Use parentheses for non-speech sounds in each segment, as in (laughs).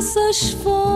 dessas fontes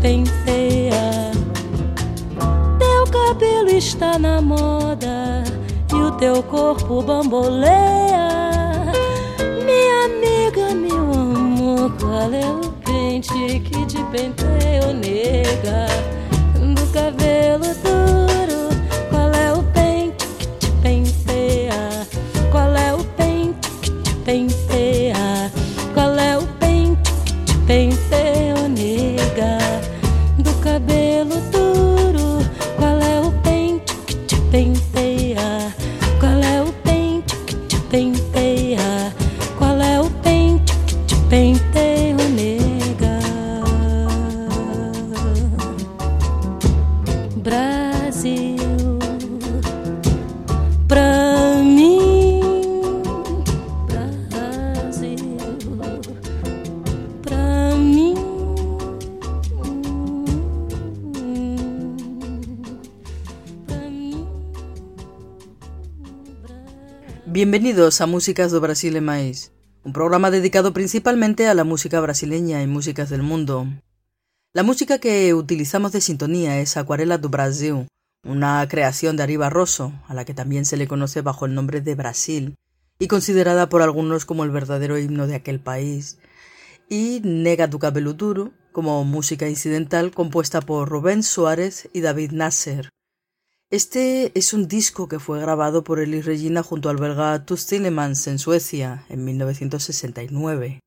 bem. Teu cabelo está na moda e o teu corpo bamboleia. Minha amiga, meu amor, qual é o pente que te penteou nega? Do cabelo do A Músicas do Brasil e Mais, un programa dedicado principalmente a la música brasileña y músicas del mundo. La música que utilizamos de sintonía es Acuarela do Brasil, una creación de Ari Barroso, a la que también se le conoce bajo el nombre de Brasil, y considerada por algunos como el verdadero himno de aquel país, y Nega do Cabelo Duro, como música incidental compuesta por Rubén Suárez y David Nasser, este es un disco que fue grabado por Elis Regina junto al belga Toots Tillemans en Suecia en 1969.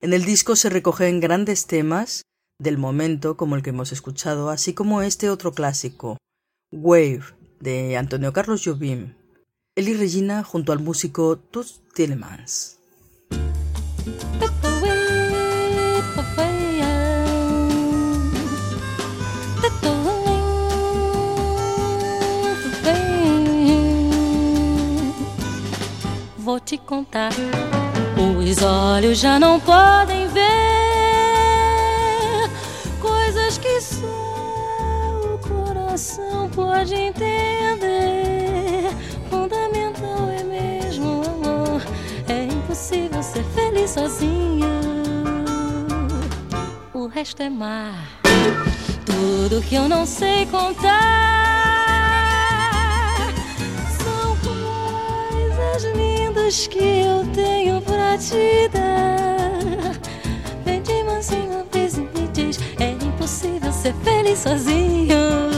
En el disco se recogen grandes temas del momento como el que hemos escuchado, así como este otro clásico, Wave, de Antonio Carlos Jobim. Elis Regina junto al músico Toots Tillemans. Te contar. Os olhos já não podem ver coisas que só o coração pode entender. Fundamental é mesmo o amor. É impossível ser feliz sozinho. O resto é mar. Tudo que eu não sei contar coisas que eu tenho pra te dar. Vem de mansinho, vez e me diz: é impossível ser feliz sozinho.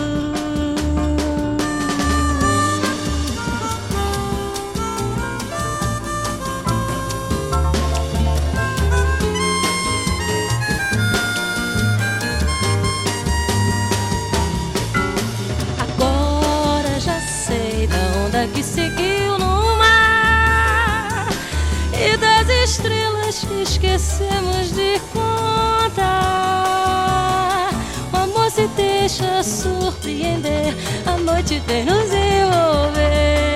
Esquecemos de contar. O amor se deixa surpreender, a noite vem nos envolver.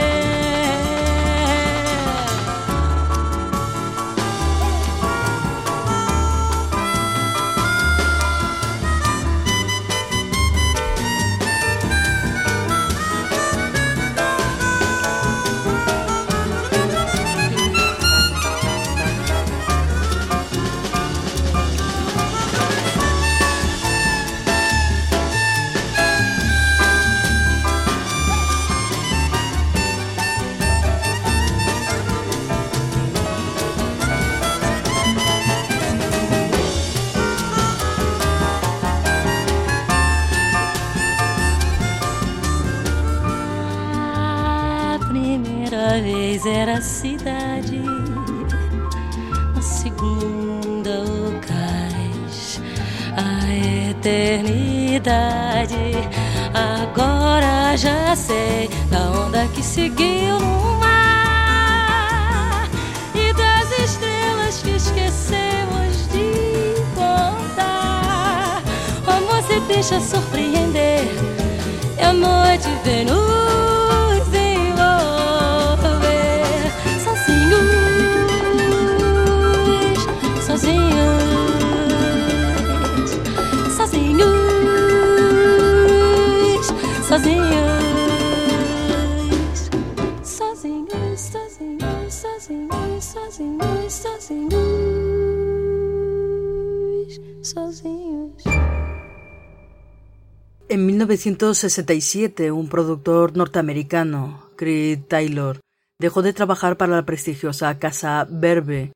1967, un productor norteamericano, Creed Taylor, dejó de trabajar para la prestigiosa casa Verbe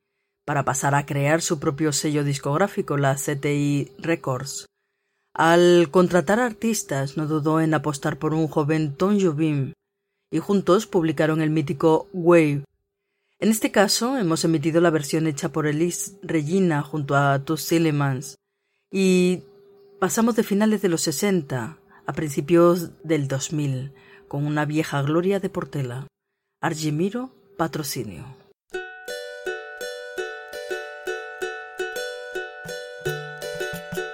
para pasar a crear su propio sello discográfico, la CTI Records. Al contratar artistas, no dudó en apostar por un joven Tom Jobim, y juntos publicaron el mítico Wave. En este caso, hemos emitido la versión hecha por Elise Regina junto a Tus Sillemans, y pasamos de finales de los 60 a principios del 2000 con una vieja gloria de Portela, Argimiro Patrocinio.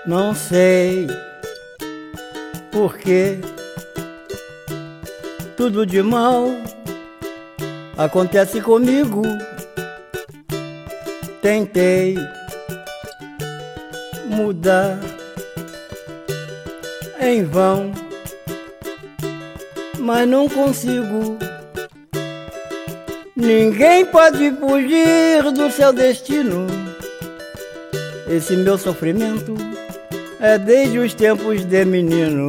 Não sei por que tudo de mal acontece comigo. Tentei mudar em vão, mas não consigo. Ninguém pode fugir do seu destino. Esse meu sofrimento é desde os tempos de menino.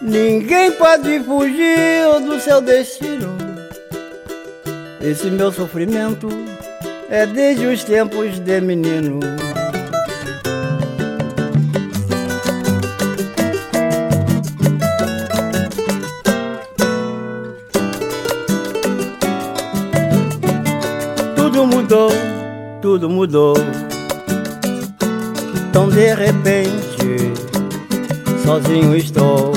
Ninguém pode fugir do seu destino. Esse meu sofrimento é desde os tempos de menino. Tudo mudou. Tão de repente, sozinho estou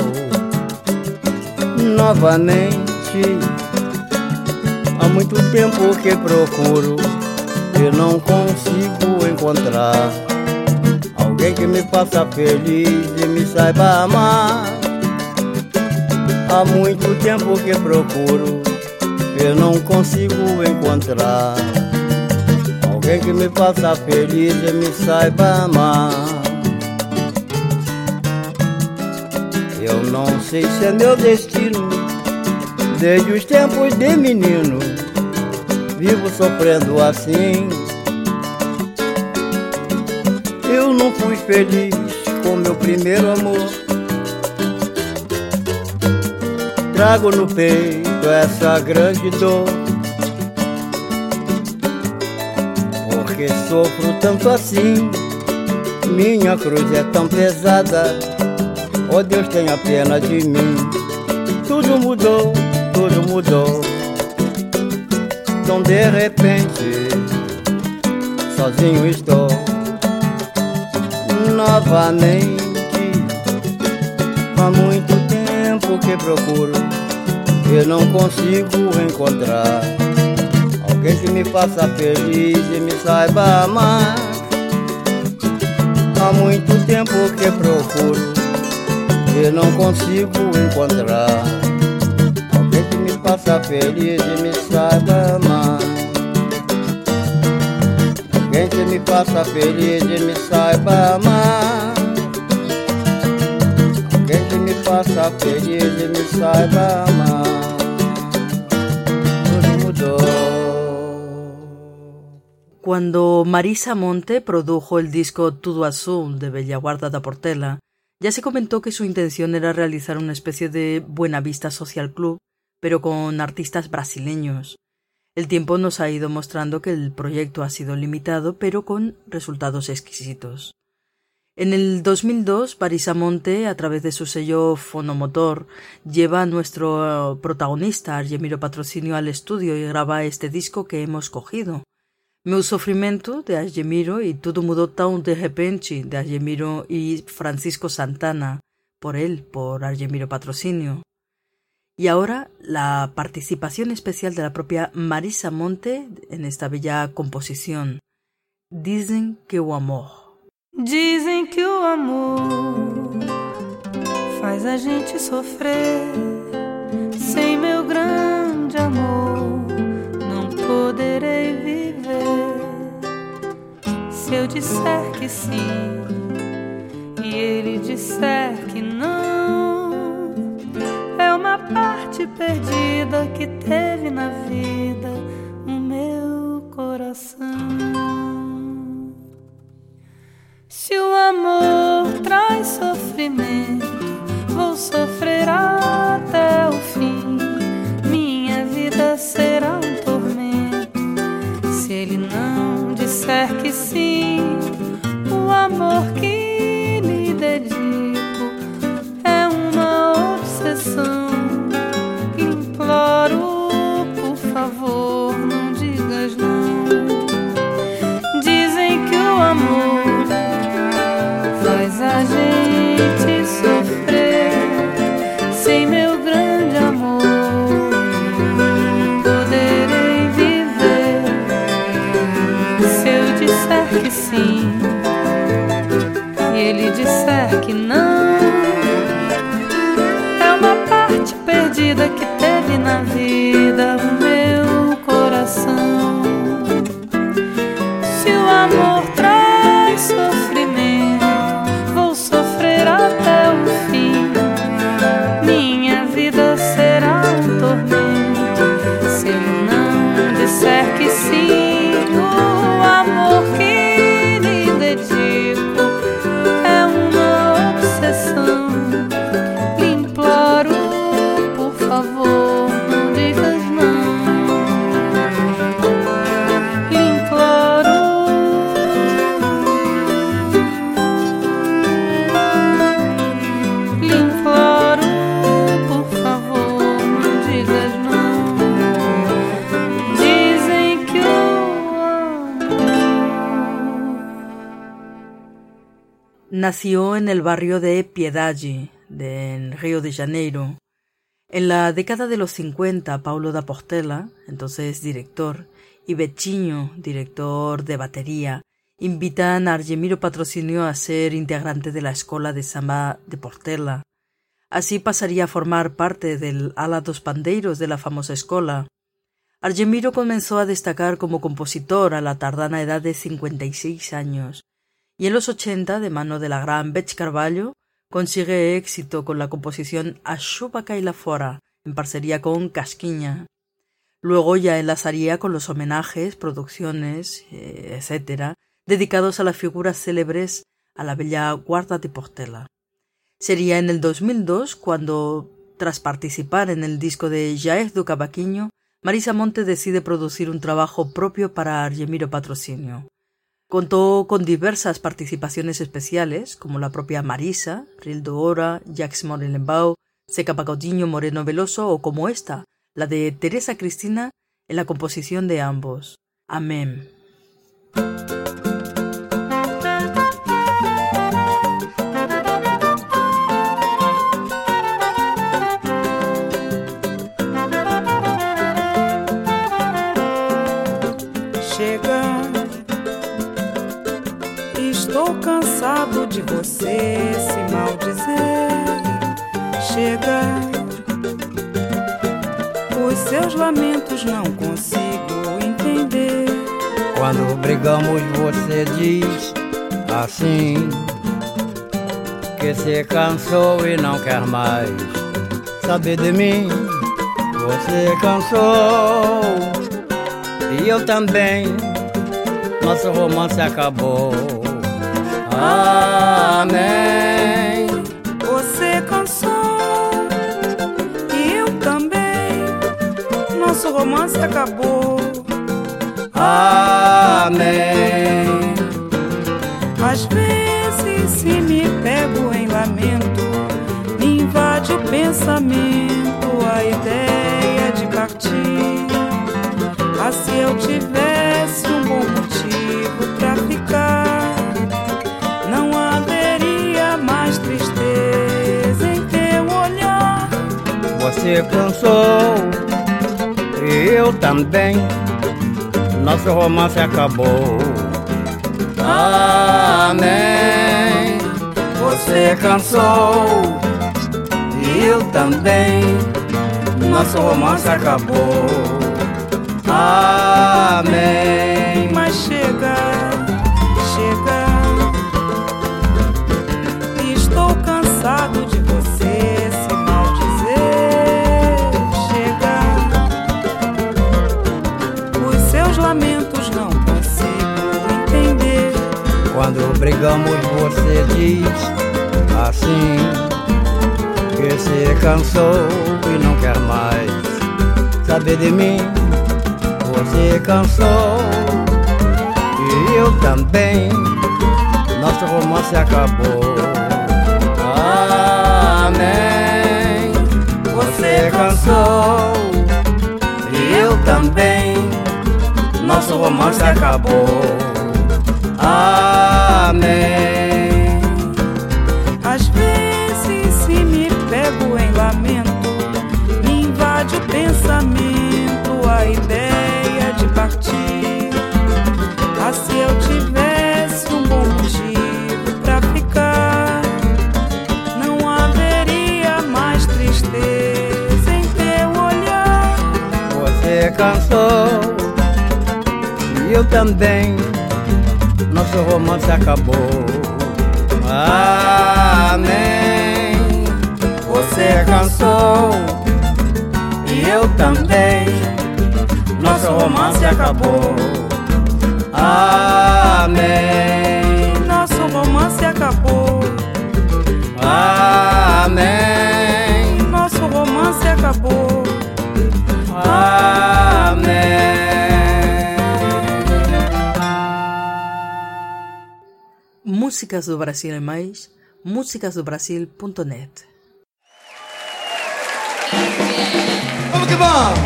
novamente. Há muito tempo que procuro e não consigo encontrar alguém que me faça feliz e me saiba amar. Há muito tempo que procuro e não consigo encontrar alguém que me faça feliz e me saiba amar. Eu não sei se é meu destino, desde os tempos de menino, vivo sofrendo assim. Eu não fui feliz com meu primeiro amor. Trago no peito essa grande dor. Sofro tanto assim, minha cruz é tão pesada. Oh Deus tenha pena de mim. Tudo mudou, tudo mudou. Então de repente, sozinho estou novamente. Há muito tempo que procuro e não consigo encontrar alguém que me faça feliz e me saiba amar. Há muito tempo que procuro e não consigo encontrar alguém que me faça feliz e me saiba amar. Alguém que me faça feliz e me saiba amar. Alguém que me faça feliz e me saiba amar. Cuando Marisa Monte produjo el disco Tudo Azul de Bellaguarda da Portela, ya se comentó que su intención era realizar una especie de Buena Vista Social Club, pero con artistas brasileños. El tiempo nos ha ido mostrando que el proyecto ha sido limitado, pero con resultados exquisitos. En el 2002, Monte, a través de su sello Fonomotor, lleva a nuestro protagonista, Argemiro Patrocinio, al estudio y graba este disco que hemos cogido. Meu Sofrimento, de Argemiro, y Tudo Mudou Tão de Repente, de Argemiro y Francisco Santana, por él, por Argemiro Patrocinio. Y ahora la participación especial de la propia Marisa Monte en esta bella composición. Dicen que o amor. Dizem que o amor faz a gente sofrer. Sem meu grande amor, não poderei viver. Eu disser que sim e ele disser que não, é uma parte perdida que teve na vida o meu coração. Se o amor traz sofrimento, vou sofrer até o fim. Minha vida será disser que sim, o amor que lhe dedico é uma obsessão. Imploro, por favor, não digas não. Dizem que o amor a gente vida nació en el barrio de Piedade, de Río de Janeiro. En la década de los 50, Paulo da Portela, entonces director, y Beccinho, director de batería, invitan a Argemiro Patrocinio a ser integrante de la escuela de samba de Portela. Así pasaría a formar parte del ala dos pandeiros de la famosa escuela. Argemiro comenzó a destacar como compositor a la tardana edad de 56 años y en los ochenta, de mano de la gran Beth Carvalho, consigue éxito con la composición A y la Fora, en parcería con Casquiña. Luego ya enlazaría con los homenajes, producciones, eh, etc., dedicados a las figuras célebres a la bella Guarda de Portela. Sería en el 2002 cuando, tras participar en el disco de Jaez do Cavaquinho, Marisa Monte decide producir un trabajo propio para Argemiro Patrocinio. Contó con diversas participaciones especiales, como la propia Marisa, Rildo Ora, Jacques Morelenbau, Seca Pacotiño Moreno Veloso o como esta, la de Teresa Cristina en la composición de ambos. Amén. Você se maldizer. Chega, os seus lamentos não consigo entender. Quando brigamos, você diz assim: que se cansou e não quer mais saber de mim. Você cansou e eu também. Nosso romance acabou. Amém. Você cansou e eu também. Nosso romance acabou. Amém. Às vezes se me pego em lamento, me invade o pensamento, a ideia de partir. Mas se eu tiver Você cansou e eu também. Nosso romance acabou. Amém. Você cansou e eu também. Nosso romance acabou. Amém. Quando brigamos, você diz assim: que se cansou e não quer mais saber de mim. Você cansou e eu também. Nosso romance acabou. Amém. Você cansou e eu também. Nosso romance acabou. Amém. Às vezes, se me pego em lamento, me invade o pensamento, a ideia de partir. Ah, se eu tivesse um bom motivo pra ficar, não haveria mais tristeza em teu olhar. Você cansou e eu também. Nosso romance acabou. Amém. Você cansou e eu também. Nosso romance acabou. Amém. Nosso romance acabou. Amém. Nosso romance acabou. Amém. Músicas do Brasil e mais, músicasdobrasil.net. Vamos que vamos!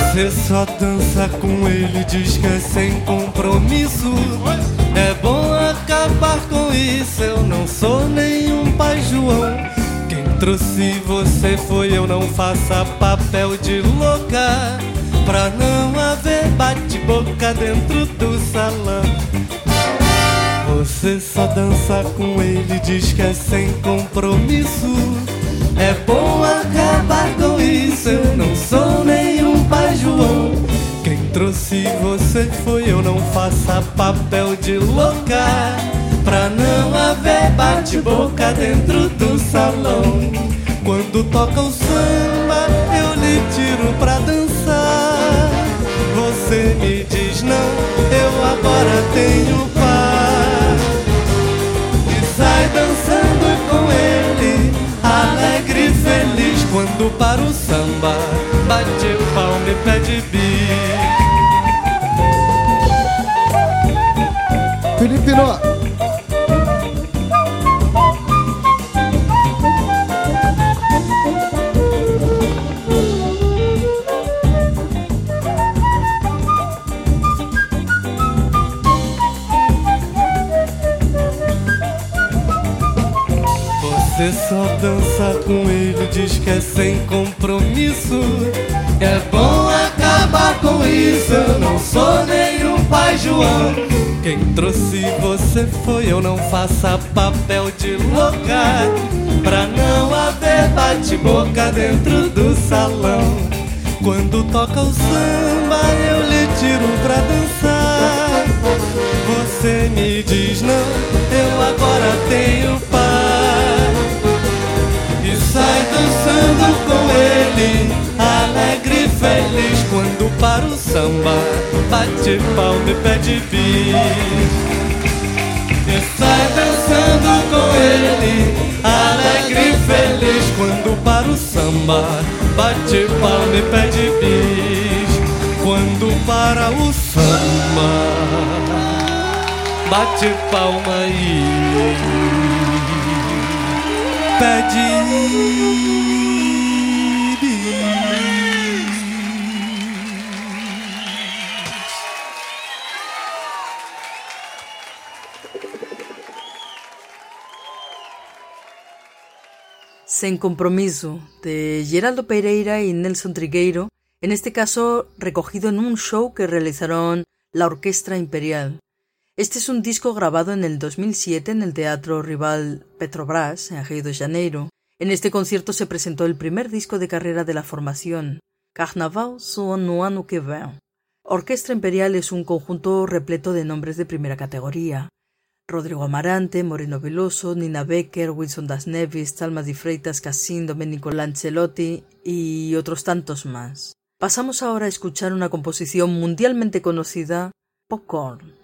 Você só dança com ele, diz que é sem compromisso. É bom acabar com isso. Eu não sou nenhum pai João. Quem trouxe você foi eu, não faça papel de louca. Pra não haver bate-boca dentro do salão. Você só dança com ele, diz que é sem compromisso. É bom acabar com isso, eu não sou nenhum pai João. Quem trouxe você foi eu, não faça papel de louca. Pra não haver bate-boca dentro do salão. Quando toca o samba, eu lhe tiro pra dançar. Você me diz não, eu agora tenho par. E sai dançando com ele, alegre e feliz. Quando para o samba, bate palma e pede bis. Felipe Nó. Você só dança com ele, diz que é sem compromisso. É bom acabar com isso, eu não sou nenhum pai João. Quem trouxe você foi eu, não faça papel de louca. Pra não haver bate-boca dentro do salão. Quando toca o samba, eu lhe tiro pra dançar. Você me diz não, eu agora tenho dançando com ele, alegre e feliz. Quando para o samba, bate palma e pede bis. E sai dançando com ele, alegre e feliz. Quando para o samba, bate palma e pede bis. quando para o samba Bate palma e Sen compromiso, de Geraldo Pereira y Nelson Trigueiro, en este caso recogido en un show que realizaron la Orquestra Imperial. Este es un disco grabado en el 2007 en el Teatro Rival Petrobras, en Río de Janeiro. En este concierto se presentó el primer disco de carrera de la formación, Carnaval soa no ano que vem. Orquestra Imperial es un conjunto repleto de nombres de primera categoría. Rodrigo Amarante, Moreno Veloso, Nina Becker, Wilson Das Nevis, Talma Di Freitas, Cassin, Domenico Lancelotti y otros tantos más. Pasamos ahora a escuchar una composición mundialmente conocida, Popcorn.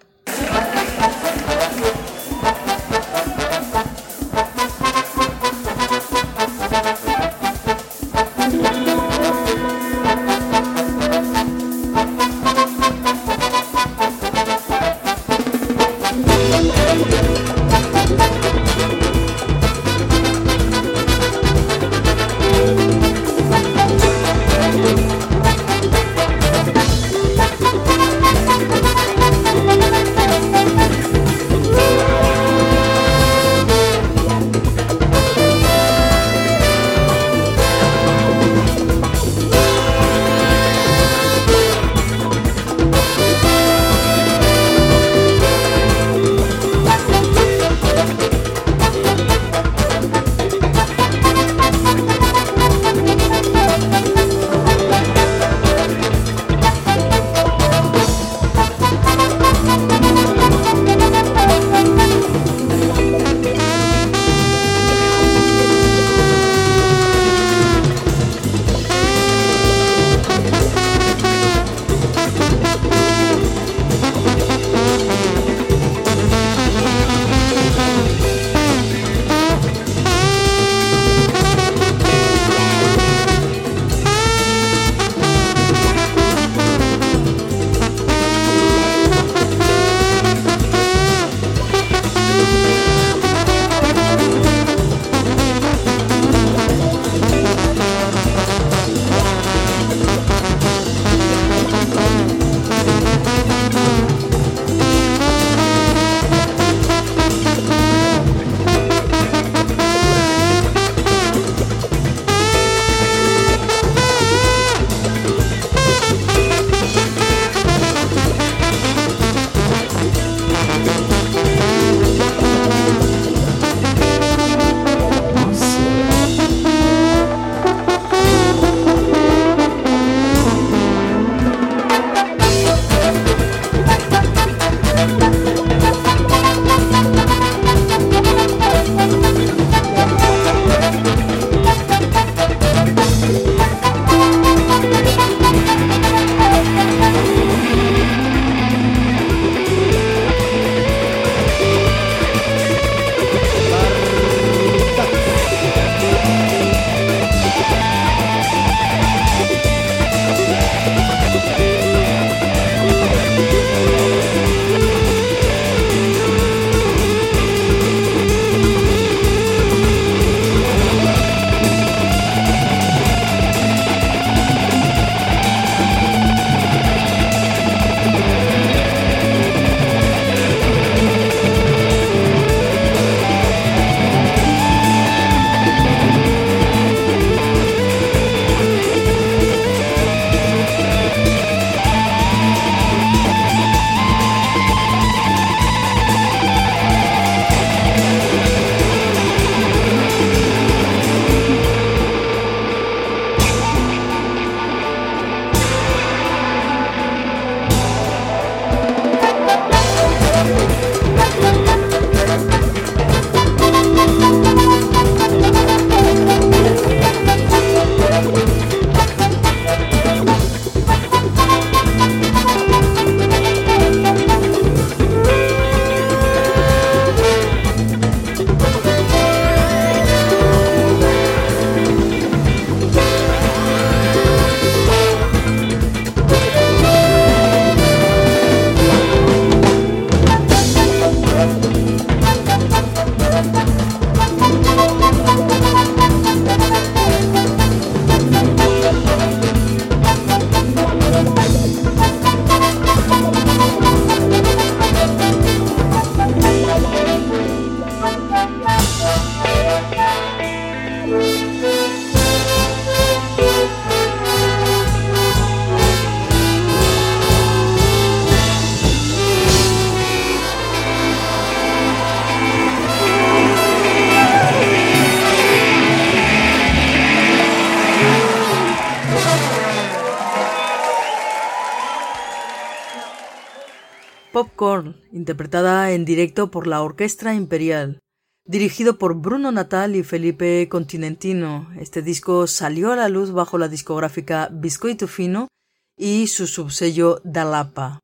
Popcorn, interpretada en directo por la Orquestra Imperial. Dirigido por Bruno Natal y Felipe Continentino, este disco salió a la luz bajo la discográfica Biscoito Fino y su subsello Dalapa.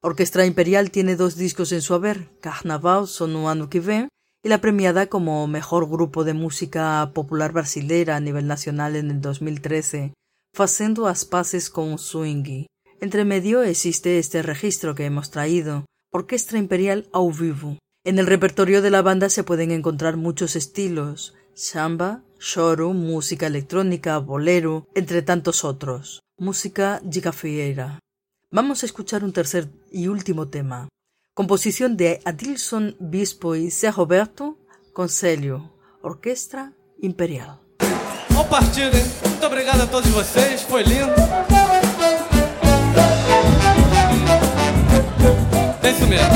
Orquestra Imperial tiene dos discos en su haber, Carnaval Son ano que y la premiada como mejor grupo de música popular brasileira a nivel nacional en el 2013, Facendo as paces con swing. Entre medio existe este registro que hemos traído, Orquestra Imperial au vivo. En el repertorio de la banda se pueden encontrar muchos estilos, samba, choro, música electrónica, bolero, entre tantos otros, música gigafieira. Vamos a escuchar un tercer y último tema, composición de Adilson Bispo y. Roberto, Conselho, Orquestra Imperial. Ao partir, hein? Muito obrigado a todos vocês, foi lindo. É isso mesmo. (laughs)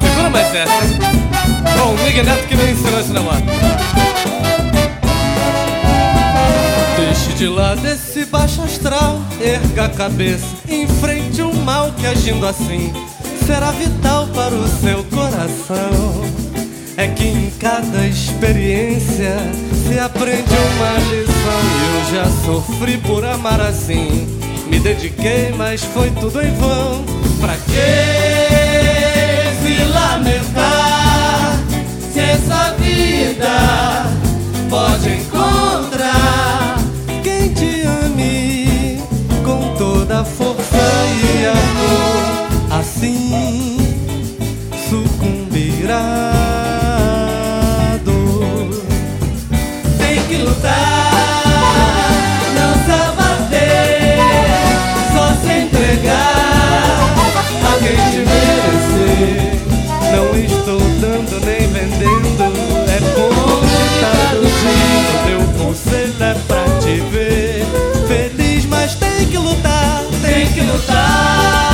Segura mais essa? Bom, o Miguel Neto que me ensinou esse negócio. Deixe de lado esse baixo astral, erga a cabeça, enfrente o mal que agindo assim será vital para o seu coração. É que em cada experiência se aprende uma lição. E eu já sofri por amar assim. Me dediquei, mas foi tudo em vão. Pra que se lamentar se essa vida pode encontrar quem te ame com toda a força e amor? Assim não se abater, só se entregar a quem te merecer. Não estou dando nem vendendo, é bom estar dia. Meu conselho é pra te ver feliz, mas tem que lutar, tem que lutar,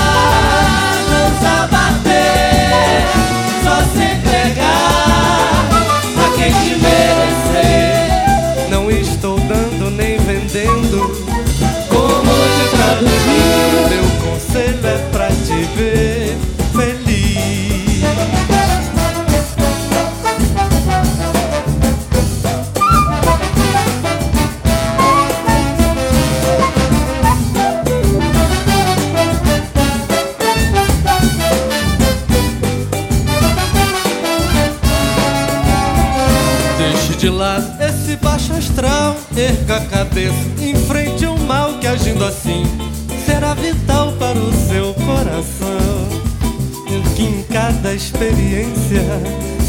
a cabeça, enfrente o mal que agindo assim será vital para o seu coração. Que em cada experiência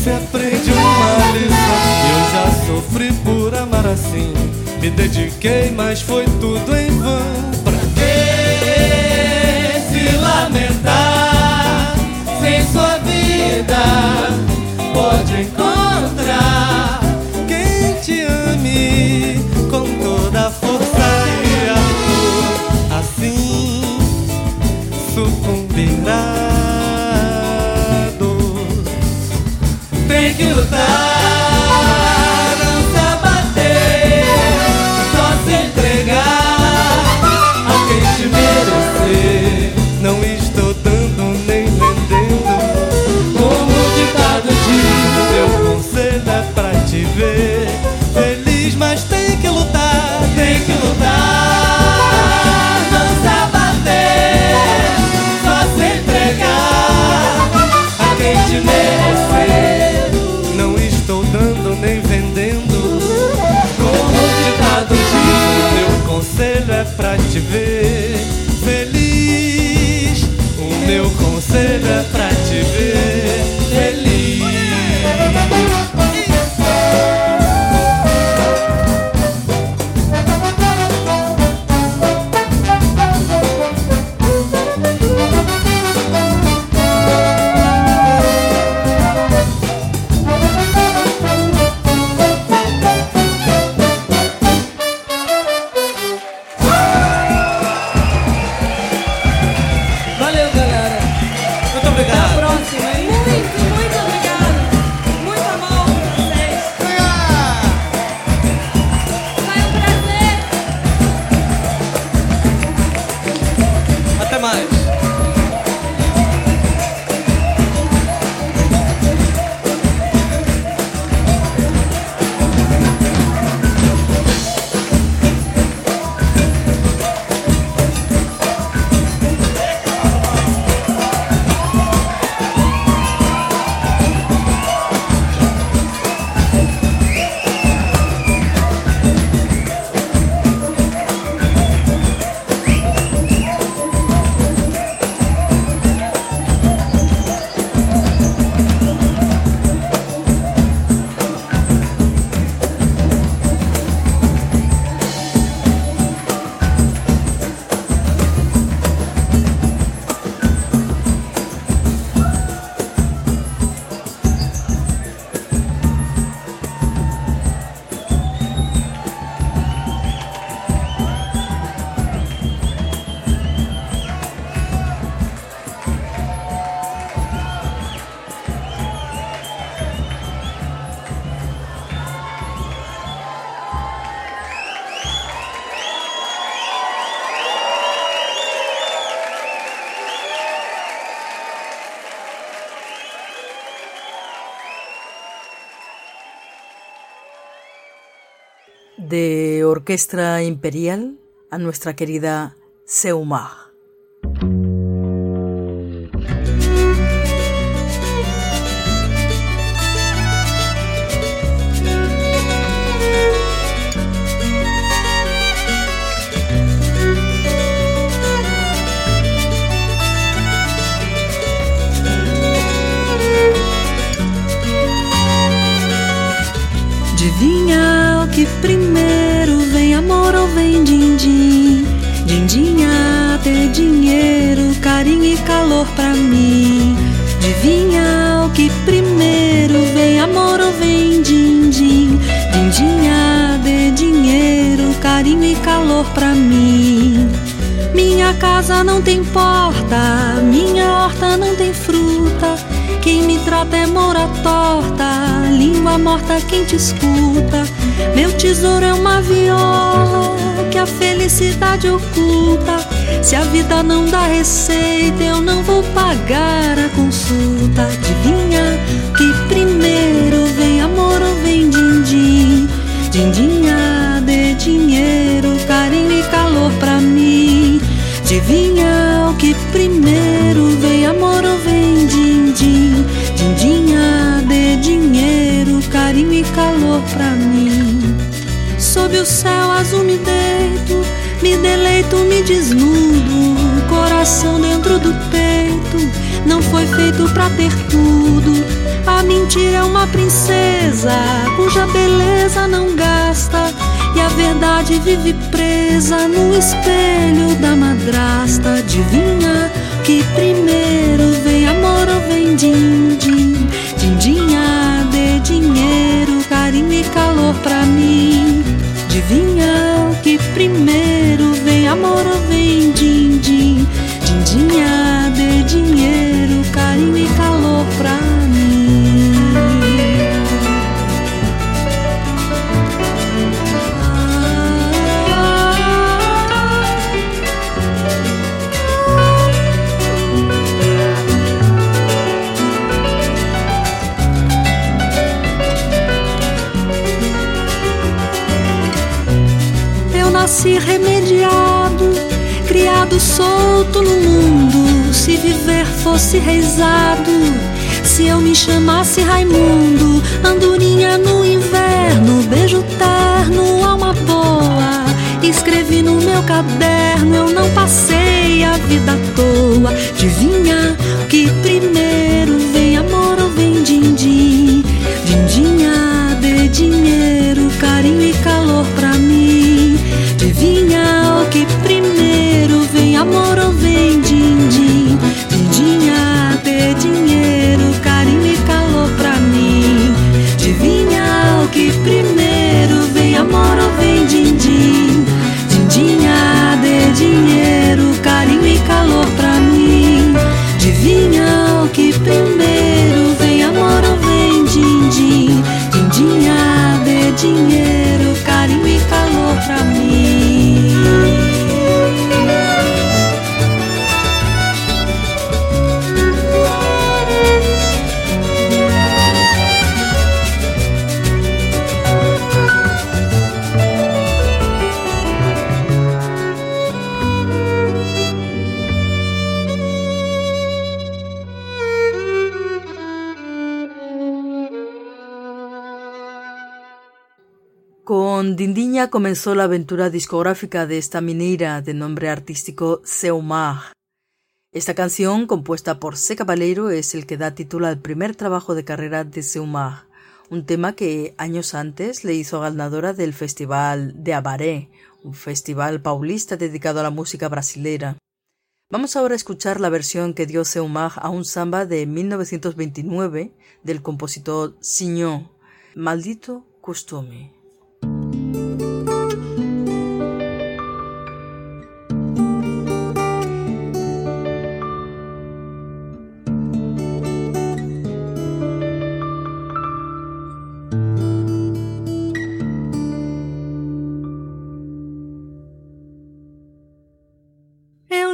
se aprende uma lição. Eu já sofri por amar assim, me dediquei, mas foi tudo em vão. Pra que se lamentar sem sua vida? Pode encontrar Tem para te ver feliz. O meu conselho é para te ver. De Orquestra Imperial a nuestra querida Seumar. Casa não tem porta, minha horta não tem fruta. Quem me trata é mora torta, língua morta quem te escuta. Meu tesouro é uma viola que a felicidade oculta. Se a vida não dá receita, eu não vou pagar a consulta. Adivinha que primeiro vem amor ou vem din-din? Dindinha de dinheiro, Adivinha o que primeiro vem amor ou vem din-din? Dindinha de dinheiro, carinho e calor pra mim. Sob o céu azul me deito, me deleito, me desnudo. Coração dentro do peito, não foi feito pra ter tudo. A mentira é uma princesa, cuja beleza não gasta. Verdade vive presa no espelho da madrasta. Adivinha que primeiro vem amor ou vem din-din? Dindinha de dinheiro, carinho e calor solto no mundo. Se viver fosse reizado, se eu me chamasse Raimundo, andorinha no inverno, beijo terno, alma boa. Escrevi no meu caderno, eu não passei a vida à toa. Adivinha que primeiro vem amor ou vem din-din? Dindinha de dinheiro, Dindiña comenzó la aventura discográfica de esta mineira de nombre artístico Seumar. Esta canción, compuesta por C. Caballero, es el que da título al primer trabajo de carrera de Seumar, un tema que años antes le hizo ganadora del Festival de Abaré, un festival paulista dedicado a la música brasilera. Vamos ahora a escuchar la versión que dio Seumar a un samba de 1929 del compositor Signon, Maldito Costume.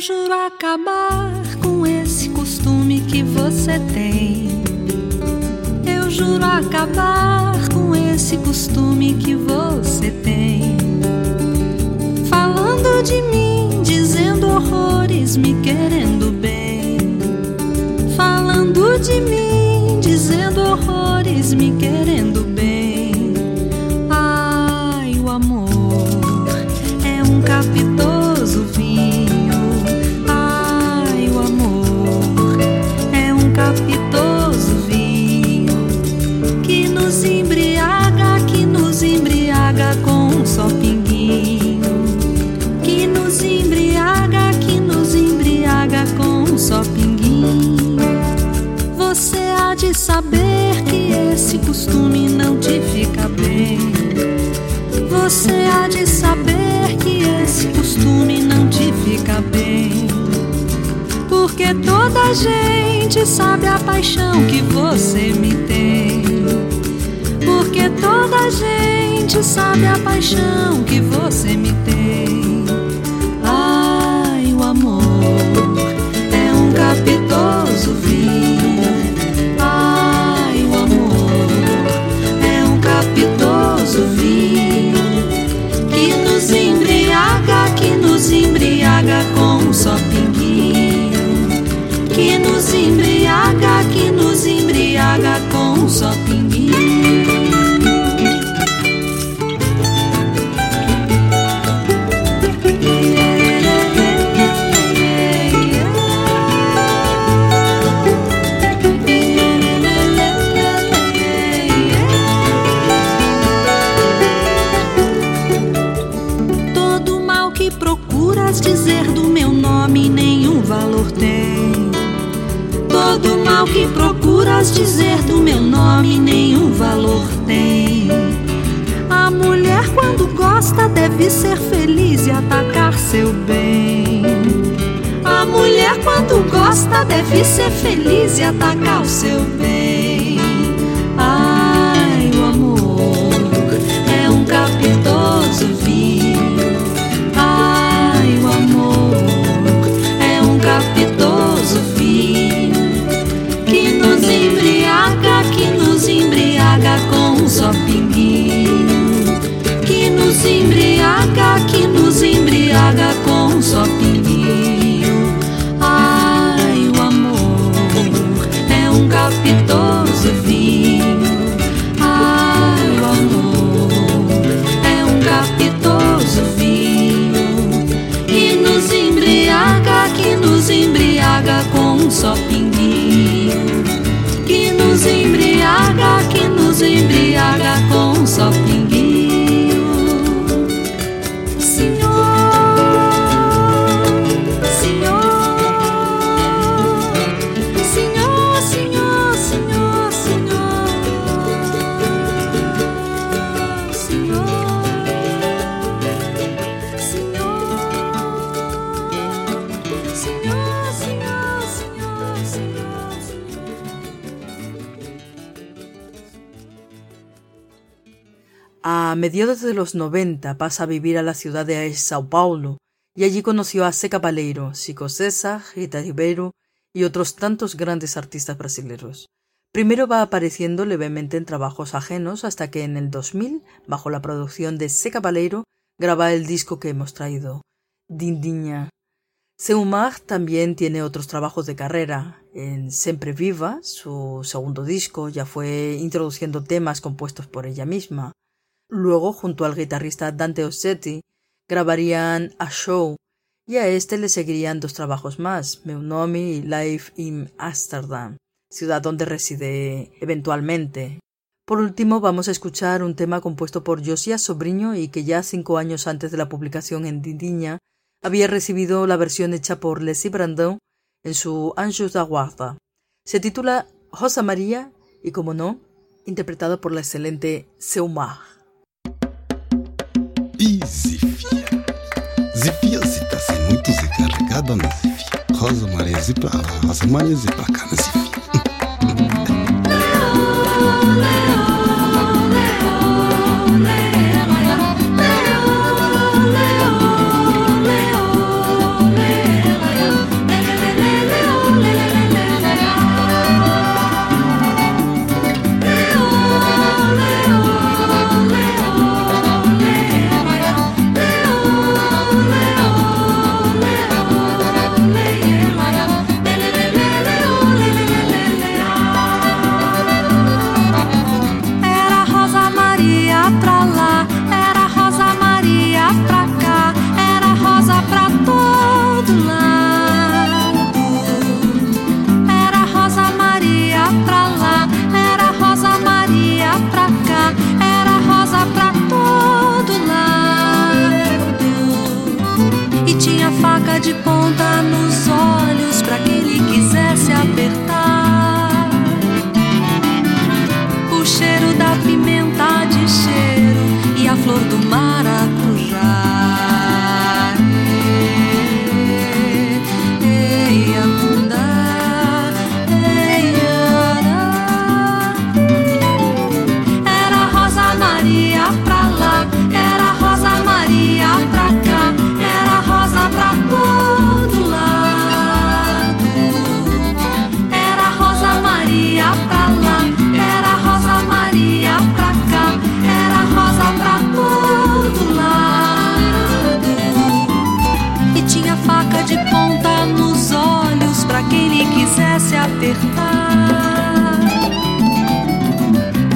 Juro acabar com esse costume que você tem. Eu juro acabar com esse costume que você tem. Falando de mim, dizendo horrores, me querendo bem. Falando de mim, dizendo horrores, me querendo gente sabe a paixão que você me tem. Porque toda gente sabe a paixão que você me tem. Embriaga, que nos embriaga com só procuras dizer do meu nome nenhum valor tem. A mulher quando gosta deve ser feliz e atacar seu bem. A mulher quando gosta deve ser feliz e atacar o seu bem. Los 90 pasa a vivir a la ciudad de Sao Paulo y allí conoció a Seca Baleiro, Chico César, Rita Ribeiro y otros tantos grandes artistas brasileños. Primero va apareciendo levemente en trabajos ajenos hasta que en el 2000, bajo la producción de Seca Baleiro, graba el disco que hemos traído, Dindiña. Seumar también tiene otros trabajos de carrera. En Sempre Viva, su segundo disco, ya fue introduciendo temas compuestos por ella misma. Luego, junto al guitarrista Dante Ossetti, grabarían A Show, y a este le seguirían dos trabajos más, Meunomi y Life in Amsterdam, ciudad donde reside eventualmente. Por último, vamos a escuchar un tema compuesto por Josias Sobriño y que ya cinco años antes de la publicación en Dindiña había recibido la versión hecha por Leslie Brandon en su Anjos da Guarda. Se titula Rosa María y, como no, interpretado por la excelente Seumar. fiyazita zinutu zikarikada nazifi Rosa maria zipa Rosa maria zipaka (laughs) nazifi pimenta de cheiro e a flor do maracujá.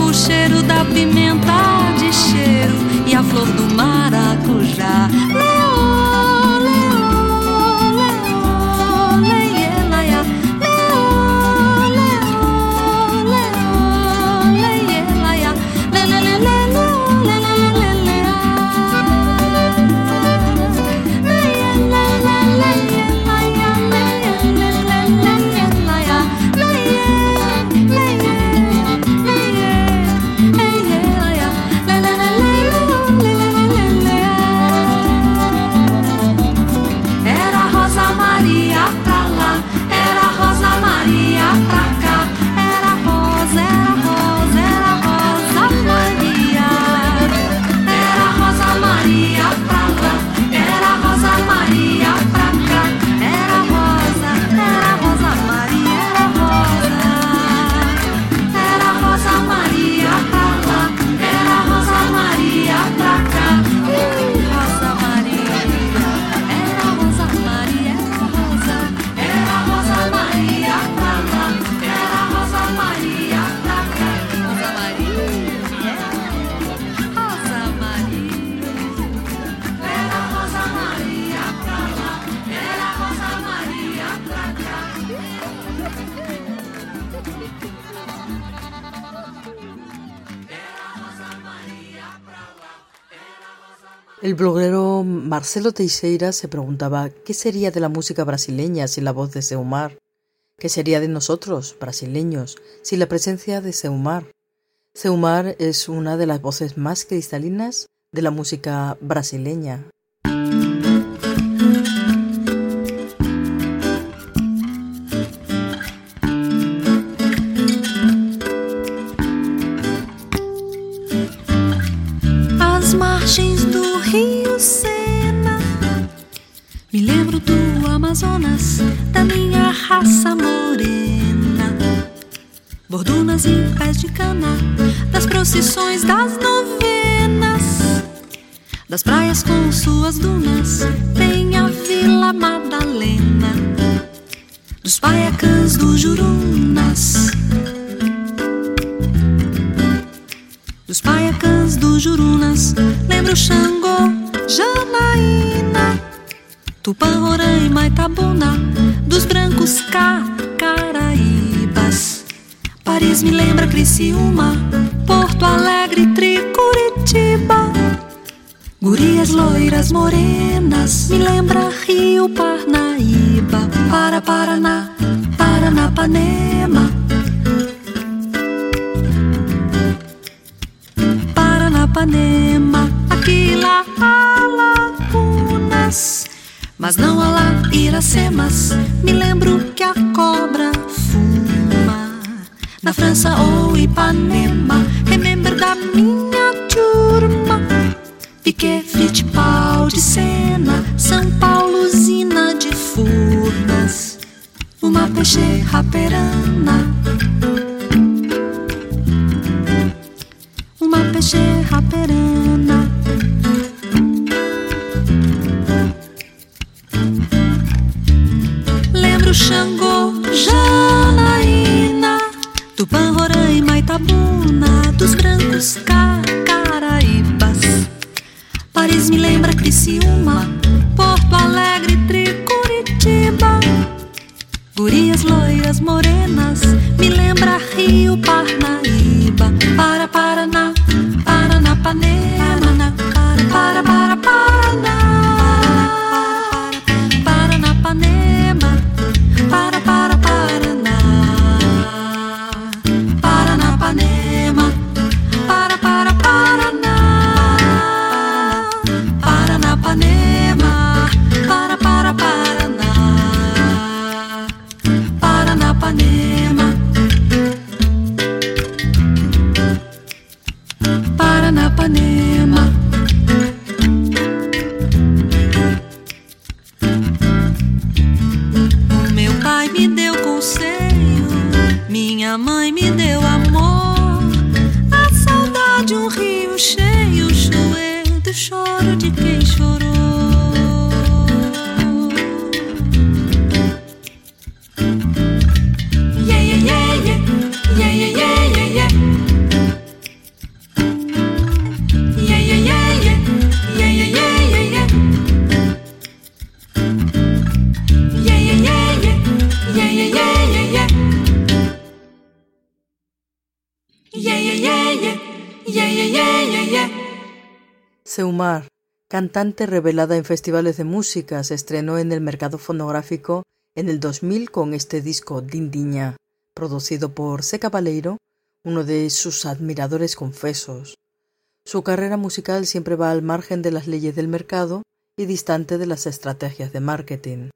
O cheiro da pimenta de cheiro e a flor do maracujá. Bloguero Marcelo Teixeira se preguntaba qué sería de la música brasileña sin la voz de Seumar, qué sería de nosotros, brasileños, sin la presencia de Seumar. Seumar es una de las voces más cristalinas de la música brasileña. Amazonas da minha raça morena. Bordunas e pés de cana, das procissões das novenas, das praias com suas dunas, tem a Vila Madalena, dos paiacãs do Jurunas. Dos paiacãs do Jurunas, lembro Xangô, Janaína. Tupã, Roraima, Itabuna, dos brancos Caraíbas. Paris me lembra Criciúma, Porto Alegre, Tricuritiba. Gurias loiras morenas, me lembra Rio Parnaíba, para Paraná, Paranapanema. Aqui lá, lagunas. Mas não há lá Iracemas, me lembro que a cobra fuma. Na França ou Ipanema, remember da minha turma. Piquet, Fittipaldi, Sena, São Paulo, usina de Furnas. Uma peixe raperana. Uma peixe raperana. Lembro Xangô, Janaína, Tupã, Roraima, Itabuna, dos brancos Caraíbas. Paris me lembra Criciúma, Porto Alegre, Tricuritiba. Gurias loiras morenas, me lembra Rio Parnaíba. Para Paraná, Paranapanema, cantante revelada en festivales de música, se estrenó en el mercado fonográfico en el 2000 con este disco Dindiña, producido por C. Cabaleiro, uno de sus admiradores confesos. Su carrera musical siempre va al margen de las leyes del mercado y distante de las estrategias de marketing.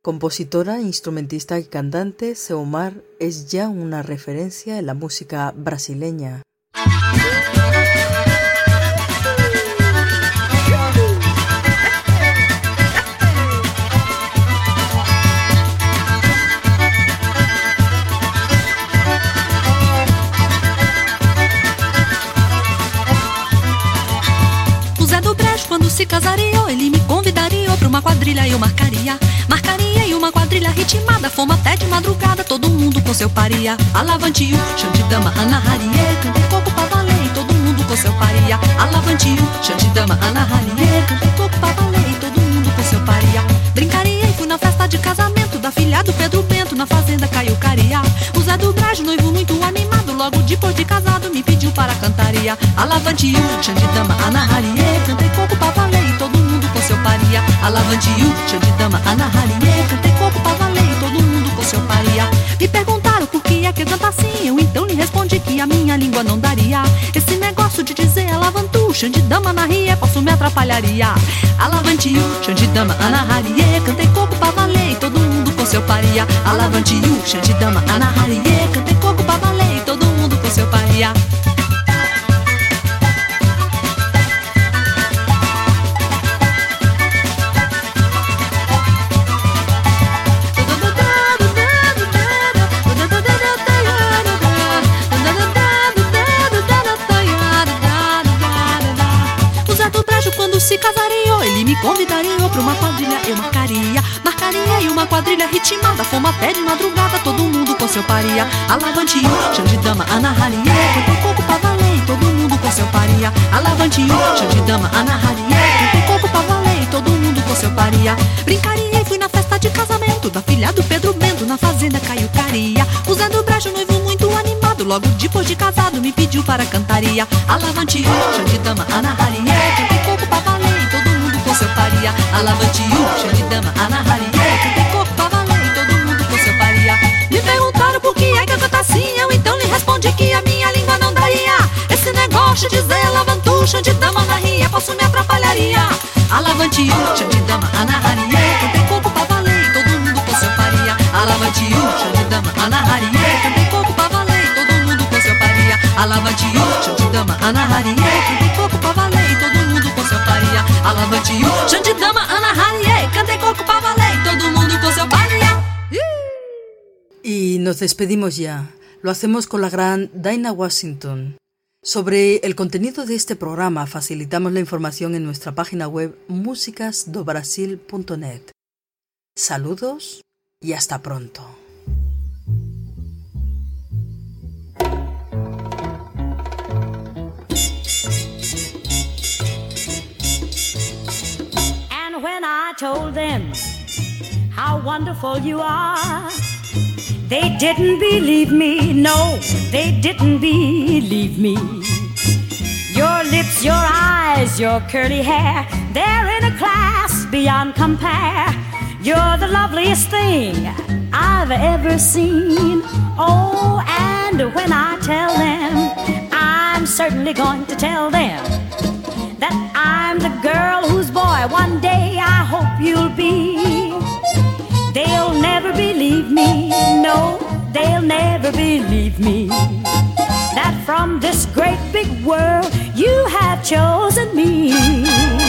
Compositora, instrumentista y cantante, Seumar es ya una referencia en la música brasileña. Se casaria, ele me convidaria pra uma quadrilha eu marcaria. Marcaria em uma quadrilha ritmada, fomos até de madrugada, todo mundo com seu paria. Xantidama, Ana Harie, cantei coco pra valer, e todo mundo com seu paria. Xantidama, Ana Harie, cantei coco pra valer, e todo mundo com seu paria. Brincaria e fui na festa de casamento da filha do Pedro Bento, na fazenda Caiucaria. O Zé do Brejo, noivo muito animado, logo depois de casado, me pediu para cantaria. Alavantio, Xantidama, Ana Harie, cantei coco pra valer, e todo mundo com seu paria. Alavantio, Xantidama, Ana Harie, cantei coco pra valer, e todo mundo com seu paria. Me perguntaram por que é que canta assim, eu então lhe respondi que a minha língua não daria. Esse negócio de dizer alavantu, Xandidama na rie, posso me atrapalharia. Alavantiu, Xandidama, Ana Harie, cantei coco pra valer, e todo mundo com seu paria. Alavantiu, Xandidama, Ana Harie, cantei coco pra valer, e todo seu paria. Zé do Brejo quando se casaria Ele me convidaria pra uma quadrilha Eu marcaria, marcaria em uma quadrilha ritmada Fomos até de madrugada, todo mundo com seu paria. Alavantio, Xandidama, Ana Harie Cantou coco pra valer, e todo mundo com seu paria. Alavantio, Xandidama, Ana Harie Cantou coco pra valer, e todo mundo com seu paria. Brincaria e fui na festa de casamento Da filha do Pedro Bento, na fazenda Caiucaria O Zé do Brejo, noivo muito animado Logo depois de casado, me pediu para cantaria. Alavantio, Xandidama, Ana Harie Cantei seu paria Alavantio, Xandidama, Ana Harie Cantei coco pra valer, e todo mundo com seu paria Me perguntaram por que é que eu canto assim Eu então lhe respondi que a minha língua não daria. Esse negócio de dizer alavantu, Xandidama, Ana Harie Posso me atrapalharia. Alavantio, Xandidama, Ana Harie Cantei coco pra valer, e todo mundo com seu paria Alavantio, Xandidama, Ana Y nos despedimos ya. Lo hacemos con la gran Dinah Washington. Sobre el contenido de este programa facilitamos la información en nuestra página web musicasdobrasil.net. Saludos y hasta pronto. When I told them how wonderful you are, they didn't believe me. No, they didn't believe me. Your lips, your eyes, your curly hair, they're in a class beyond compare. You're the loveliest thing I've ever seen. Oh, and when I tell them, I'm certainly going to tell them that I'm the girl whose boy one day I hope you'll be. They'll never believe me, no, they'll never believe me. That from this great big world you have chosen me.